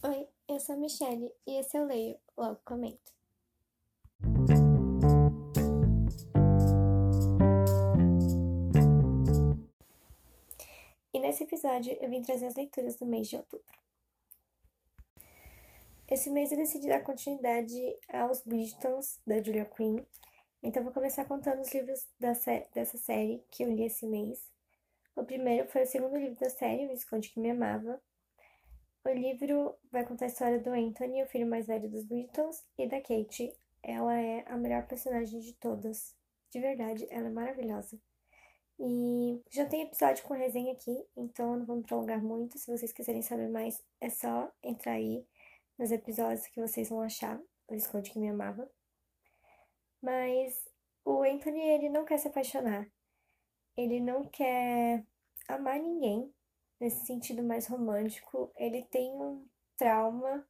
Oi, eu sou a Michelle e esse eu leio, logo comento. E nesse episódio eu vim trazer as leituras do mês de outubro. Esse mês eu decidi dar continuidade aos Bridgetons, da Julia Quinn. Então vou começar contando os livros sé dessa série que eu li esse mês. O primeiro foi o segundo livro da série, O Visconde que Me Amava. O livro vai contar a história do Anthony, o filho mais velho dos Bridgetons, e da Kate. Ela é a melhor personagem de todas. De verdade, ela é maravilhosa. E já tem episódio com resenha aqui, então não me prolongar muito. Se vocês quiserem saber mais, é só entrar aí nos episódios que vocês vão achar. O Visconde que me amava. Mas o Anthony, ele não quer se apaixonar ele não quer amar ninguém nesse sentido mais romântico. Ele tem um trauma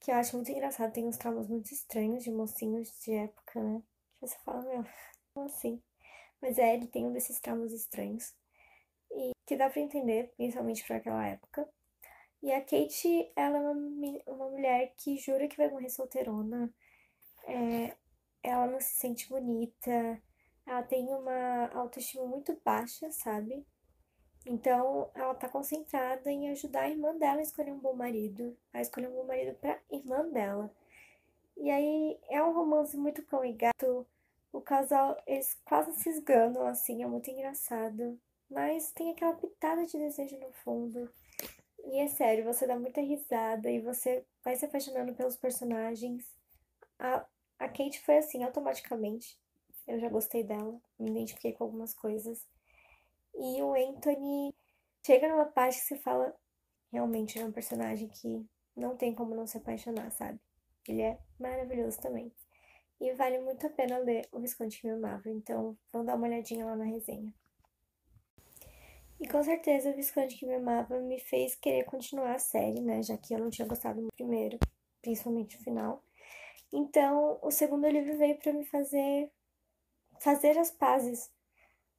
que eu acho muito engraçado. Tem uns traumas muito estranhos de mocinhos de época, né? Que você fala, meu, como assim? Mas é, ele tem um desses traumas estranhos. E que dá pra entender, principalmente para aquela época. E a Kate, ela é uma, uma mulher que jura que vai morrer solteirona. É, ela não se sente bonita ela tem uma autoestima muito baixa, sabe? Então, ela tá concentrada em ajudar a irmã dela a escolher um bom marido, a escolher um bom marido pra irmã dela. E aí, é um romance muito cão e gato. O casal, eles quase se esganam, assim, é muito engraçado. Mas tem aquela pitada de desejo no fundo. E é sério, você dá muita risada e você vai se apaixonando pelos personagens. A, a Kate foi assim, automaticamente. Eu já gostei dela, me identifiquei com algumas coisas. E o Anthony chega numa parte que se fala realmente é um personagem que não tem como não se apaixonar, sabe? Ele é maravilhoso também. E vale muito a pena ler O Visconde que me amava, então vão dar uma olhadinha lá na resenha. E com certeza o Visconde que me amava me fez querer continuar a série, né? Já que eu não tinha gostado do primeiro, principalmente o final. Então, o segundo livro veio para me fazer fazer as pazes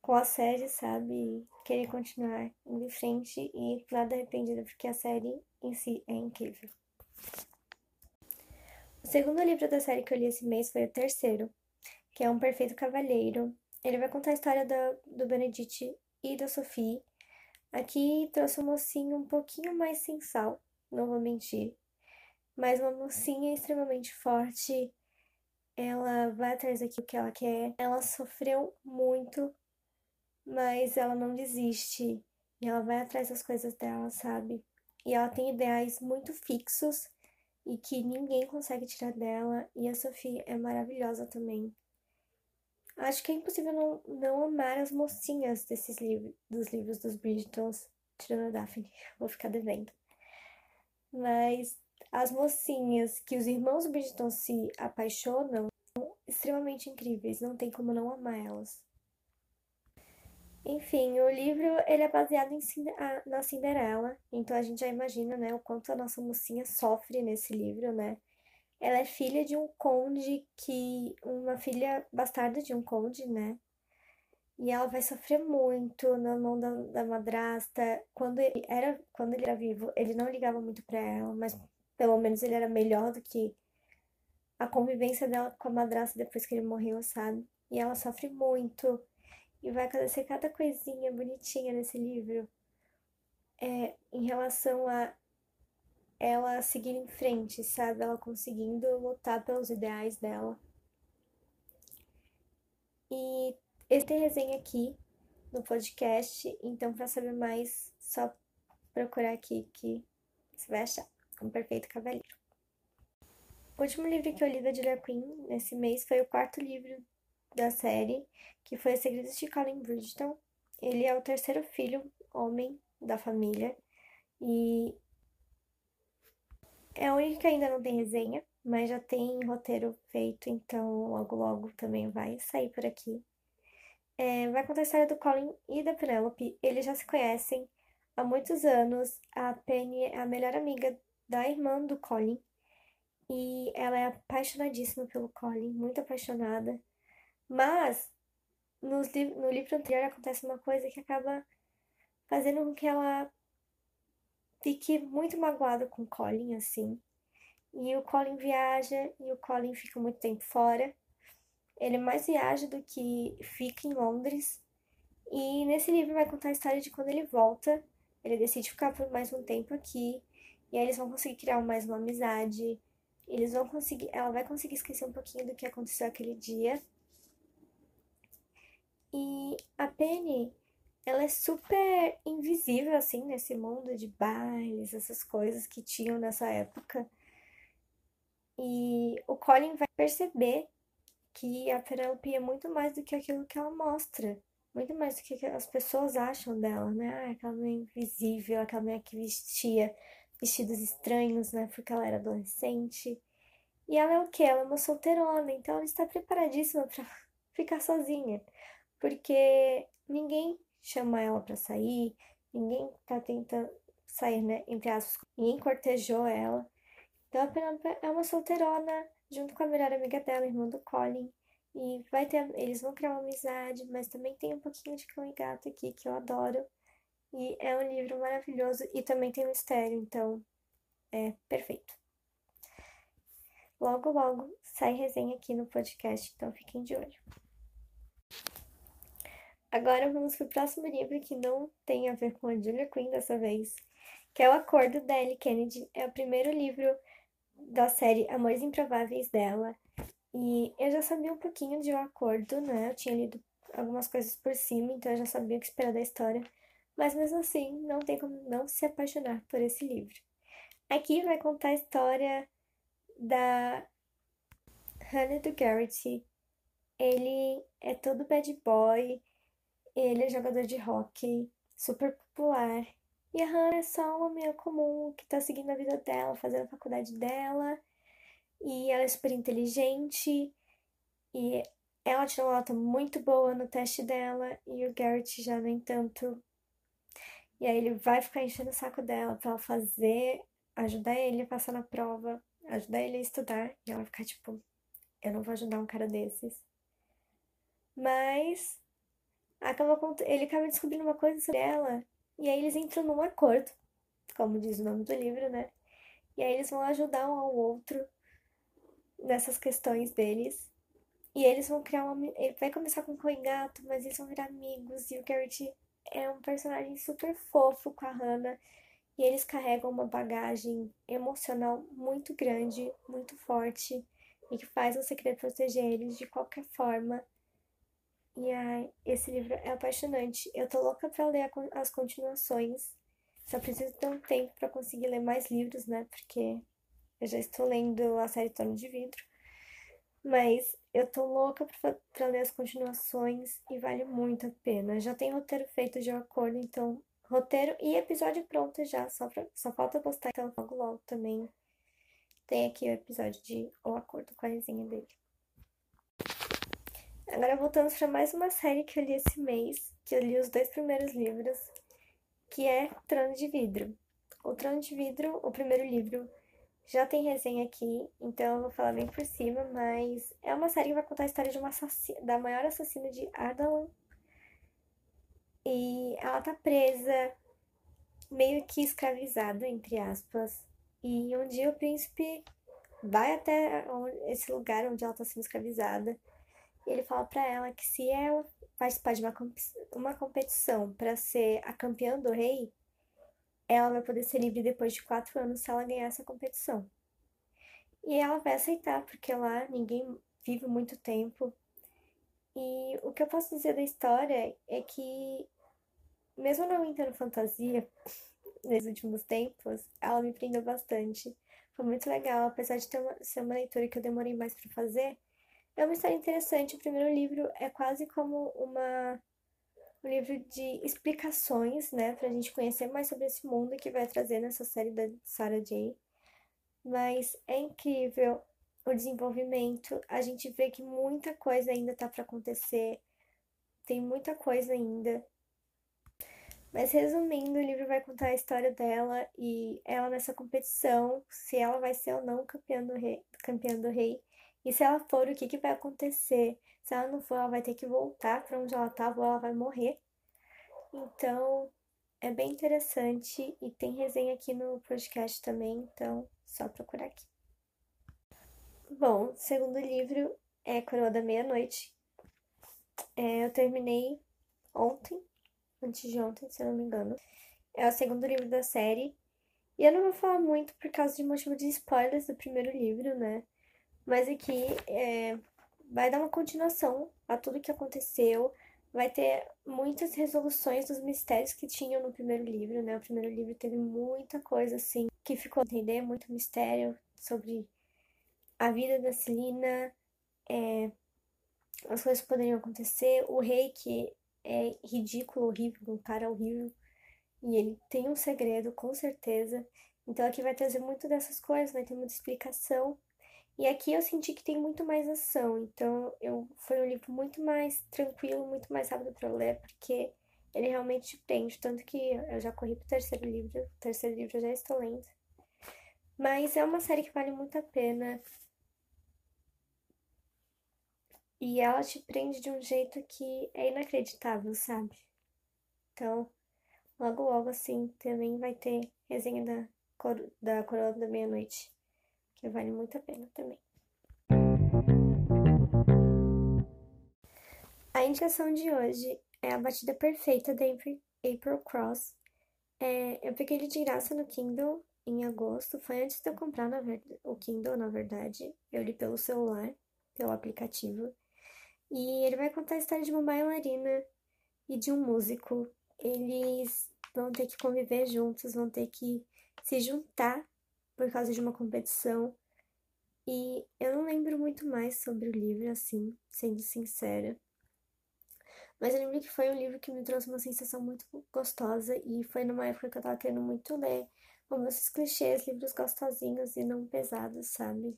com a série, sabe? Querer continuar indo em frente e nada arrependida, porque a série em si é incrível. O segundo livro da série que eu li esse mês foi o terceiro, que é Um Perfeito Cavalheiro. Ele vai contar a história do, do Benedict e da Sophie. Aqui trouxe um mocinho um pouquinho mais sensal, não vou mentir, mas uma mocinha extremamente forte ela vai atrás daquilo que ela quer. Ela sofreu muito, mas ela não desiste. E ela vai atrás das coisas dela, sabe? E ela tem ideais muito fixos e que ninguém consegue tirar dela. E a Sophie é maravilhosa também. Acho que é impossível não, não amar as mocinhas desses livros, dos livros dos Bridgetons, tirando a Daphne. Vou ficar devendo. Mas as mocinhas que os irmãos Bridgeton se apaixonam são extremamente incríveis, não tem como não amar elas. Enfim, o livro ele é baseado em, na Cinderela, então a gente já imagina, né, o quanto a nossa mocinha sofre nesse livro, né? Ela é filha de um conde que uma filha bastarda de um conde, né? E ela vai sofrer muito na mão da, da madrasta. Quando ele era, quando ele era vivo, ele não ligava muito para ela, mas pelo menos ele era melhor do que a convivência dela com a madrasta depois que ele morreu, sabe? E ela sofre muito. E vai acontecer cada coisinha bonitinha nesse livro. É, em relação a ela seguir em frente, sabe? Ela conseguindo lutar pelos ideais dela. E esse tem resenha aqui no podcast, então para saber mais, só procurar aqui que você vai achar. Um Perfeito Cavaleiro. O último livro que eu li da Julia Quinn nesse mês foi o quarto livro da série, que foi Os Segredos de Colin Bridgeton. Ele é o terceiro filho homem da família e é o único que ainda não tem resenha, mas já tem roteiro feito, então logo logo também vai sair por aqui. É, vai contar a história do Colin e da Penelope. Eles já se conhecem há muitos anos. A Penny é a melhor amiga da irmã do Colin. E ela é apaixonadíssima pelo Colin, muito apaixonada. Mas no livro anterior acontece uma coisa que acaba fazendo com que ela fique muito magoado com o Colin, assim. E o Colin viaja e o Colin fica muito tempo fora. Ele mais viaja do que fica em Londres. E nesse livro vai contar a história de quando ele volta. Ele decide ficar por mais um tempo aqui. E aí eles vão conseguir criar mais uma amizade. Eles vão conseguir. Ela vai conseguir esquecer um pouquinho do que aconteceu aquele dia. E a Penny, ela é super invisível, assim, nesse mundo de bailes, essas coisas que tinham nessa época. E o Colin vai perceber que a Penelope é muito mais do que aquilo que ela mostra. Muito mais do que as pessoas acham dela, né? Ah, aquela mulher invisível, aquela mulher que vestia vestidos estranhos, né? Porque ela era adolescente. E ela é o quê? Ela é uma solteirona, então ela está preparadíssima para ficar sozinha. Porque ninguém chama ela para sair, ninguém tá tentando sair, né? Entre aspas, ninguém cortejou ela. Então a Penelope é uma solteirona, junto com a melhor amiga dela, irmã do Colin. E vai ter, eles vão criar uma amizade, mas também tem um pouquinho de cão e gato aqui, que eu adoro. E é um livro maravilhoso e também tem mistério, então é perfeito. Logo, logo sai resenha aqui no podcast, então fiquem de olho. Agora vamos para o próximo livro que não tem a ver com a Julia Quinn dessa vez, que é O Acordo da Ellie Kennedy. É o primeiro livro da série Amores Improváveis dela. E eu já sabia um pouquinho de O Acordo, né? Eu tinha lido algumas coisas por cima, então eu já sabia o que esperar da história. Mas mesmo assim, não tem como não se apaixonar por esse livro. Aqui vai contar a história da Hannah do Garrett. Ele é todo bad boy, ele é jogador de hockey, super popular. E a Hannah é só uma mulher comum que tá seguindo a vida dela, fazendo a faculdade dela. E ela é super inteligente. E ela tirou uma nota muito boa no teste dela. E o Garrett já nem tanto. E aí ele vai ficar enchendo o saco dela pra ela fazer, ajudar ele a passar na prova, ajudar ele a estudar. E ela ficar tipo, eu não vou ajudar um cara desses. Mas acaba, ele acaba descobrindo uma coisa sobre ela. E aí eles entram num acordo, como diz o nome do livro, né? E aí eles vão ajudar um ao outro nessas questões deles. E eles vão criar uma. Ele vai começar com o gato, mas eles vão virar amigos. E o Garrett é um personagem super fofo com a Hannah. E eles carregam uma bagagem emocional muito grande, muito forte. E que faz você querer proteger eles de qualquer forma. E ai, esse livro é apaixonante. Eu tô louca pra ler as continuações. Só preciso ter um tempo para conseguir ler mais livros, né? Porque eu já estou lendo a série Torno de Vidro. Mas eu tô louca pra ler as continuações e vale muito a pena. Já tem roteiro feito de acordo, então. Roteiro e episódio pronto já. Só, pra, só falta postar, então logo logo também. Tem aqui o episódio de O Acordo com a resenha dele. Agora voltamos para mais uma série que eu li esse mês, que eu li os dois primeiros livros, que é Trono de Vidro. O Trono de Vidro, o primeiro livro, já tem resenha aqui, então eu vou falar bem por cima, mas é uma série que vai contar a história de uma da maior assassina de Ardalan. E ela tá presa, meio que escravizada, entre aspas. E um dia o príncipe vai até esse lugar onde ela tá sendo escravizada e ele fala para ela que se ela participar de uma, uma competição para ser a campeã do rei, ela vai poder ser livre depois de quatro anos se ela ganhar essa competição. E ela vai aceitar, porque lá ninguém vive muito tempo. E o que eu posso dizer da história é que, mesmo não entendo fantasia nesses últimos tempos, ela me prendeu bastante. Foi muito legal, apesar de ter uma, ser uma leitura que eu demorei mais para fazer é uma história interessante. O primeiro livro é quase como uma um livro de explicações, né, pra gente conhecer mais sobre esse mundo que vai trazer nessa série da Sarah J. Mas é incrível o desenvolvimento. A gente vê que muita coisa ainda tá para acontecer. Tem muita coisa ainda. Mas resumindo, o livro vai contar a história dela e ela nessa competição, se ela vai ser ou não campeã do rei, campeã do rei e se ela for, o que, que vai acontecer? Se ela não for, ela vai ter que voltar para onde ela estava ou ela vai morrer. Então, é bem interessante e tem resenha aqui no podcast também, então só procurar aqui. Bom, o segundo livro é Coroa da Meia-Noite. É, eu terminei ontem, antes de ontem, se eu não me engano. É o segundo livro da série. E eu não vou falar muito por causa de motivo de spoilers do primeiro livro, né? Mas aqui é, vai dar uma continuação a tudo que aconteceu. Vai ter muitas resoluções dos mistérios que tinham no primeiro livro, né? O primeiro livro teve muita coisa assim que ficou a entender, muito mistério sobre a vida da Celina, é, as coisas que poderiam acontecer. O rei, que é ridículo, horrível, um cara horrível, e ele tem um segredo, com certeza. Então aqui vai trazer muito dessas coisas, vai ter muita explicação. E aqui eu senti que tem muito mais ação, então eu foi um livro muito mais tranquilo, muito mais rápido para ler, porque ele realmente te prende, tanto que eu já corri pro terceiro livro, o terceiro livro eu já estou lendo. Mas é uma série que vale muito a pena. E ela te prende de um jeito que é inacreditável, sabe? Então, logo logo assim também vai ter resenha da, cor da Coroa da Meia-Noite que vale muito a pena também. A indicação de hoje é a batida perfeita da April Cross. É, eu peguei ele de graça no Kindle em agosto. Foi antes de eu comprar o Kindle, na verdade. Eu li pelo celular, pelo aplicativo. E ele vai contar a história de uma bailarina e de um músico. Eles vão ter que conviver juntos, vão ter que se juntar por causa de uma competição. E eu não lembro muito mais sobre o livro, assim, sendo sincera. Mas eu lembro que foi um livro que me trouxe uma sensação muito gostosa e foi numa época que eu tava querendo muito ler, como esses clichês, livros gostosinhos e não pesados, sabe?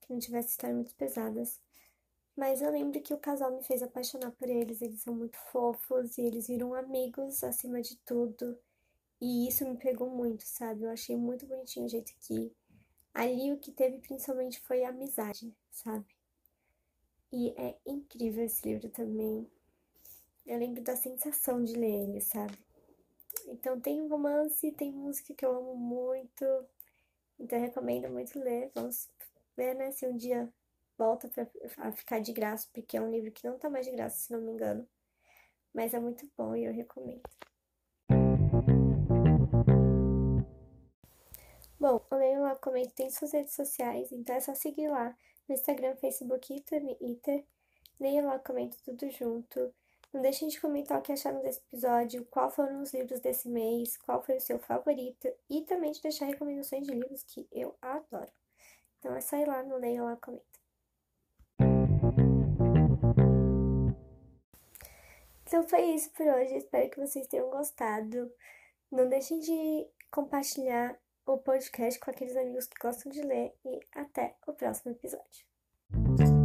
Que não tivesse histórias muito pesadas. Mas eu lembro que o casal me fez apaixonar por eles, eles são muito fofos e eles viram amigos acima de tudo. E isso me pegou muito, sabe? Eu achei muito bonitinho o jeito que ali o que teve principalmente foi a amizade, sabe? E é incrível esse livro também. Eu lembro da sensação de ler ele, sabe? Então tem romance, tem música que eu amo muito. Então eu recomendo muito ler. Vamos ver, né, se um dia volta pra, a ficar de graça, porque é um livro que não tá mais de graça, se não me engano. Mas é muito bom e eu recomendo. Bom, o Leio Lá Comento tem suas redes sociais, então é só seguir lá no Instagram, Facebook e Twitter. Leia lá, comento tudo junto. Não deixem de comentar o que acharam desse episódio, qual foram os livros desse mês, qual foi o seu favorito e também de deixar recomendações de livros que eu adoro. Então é só ir lá no Leia Lá Comenta. Então foi isso por hoje, espero que vocês tenham gostado. Não deixem de compartilhar o podcast com aqueles amigos que gostam de ler e até o próximo episódio.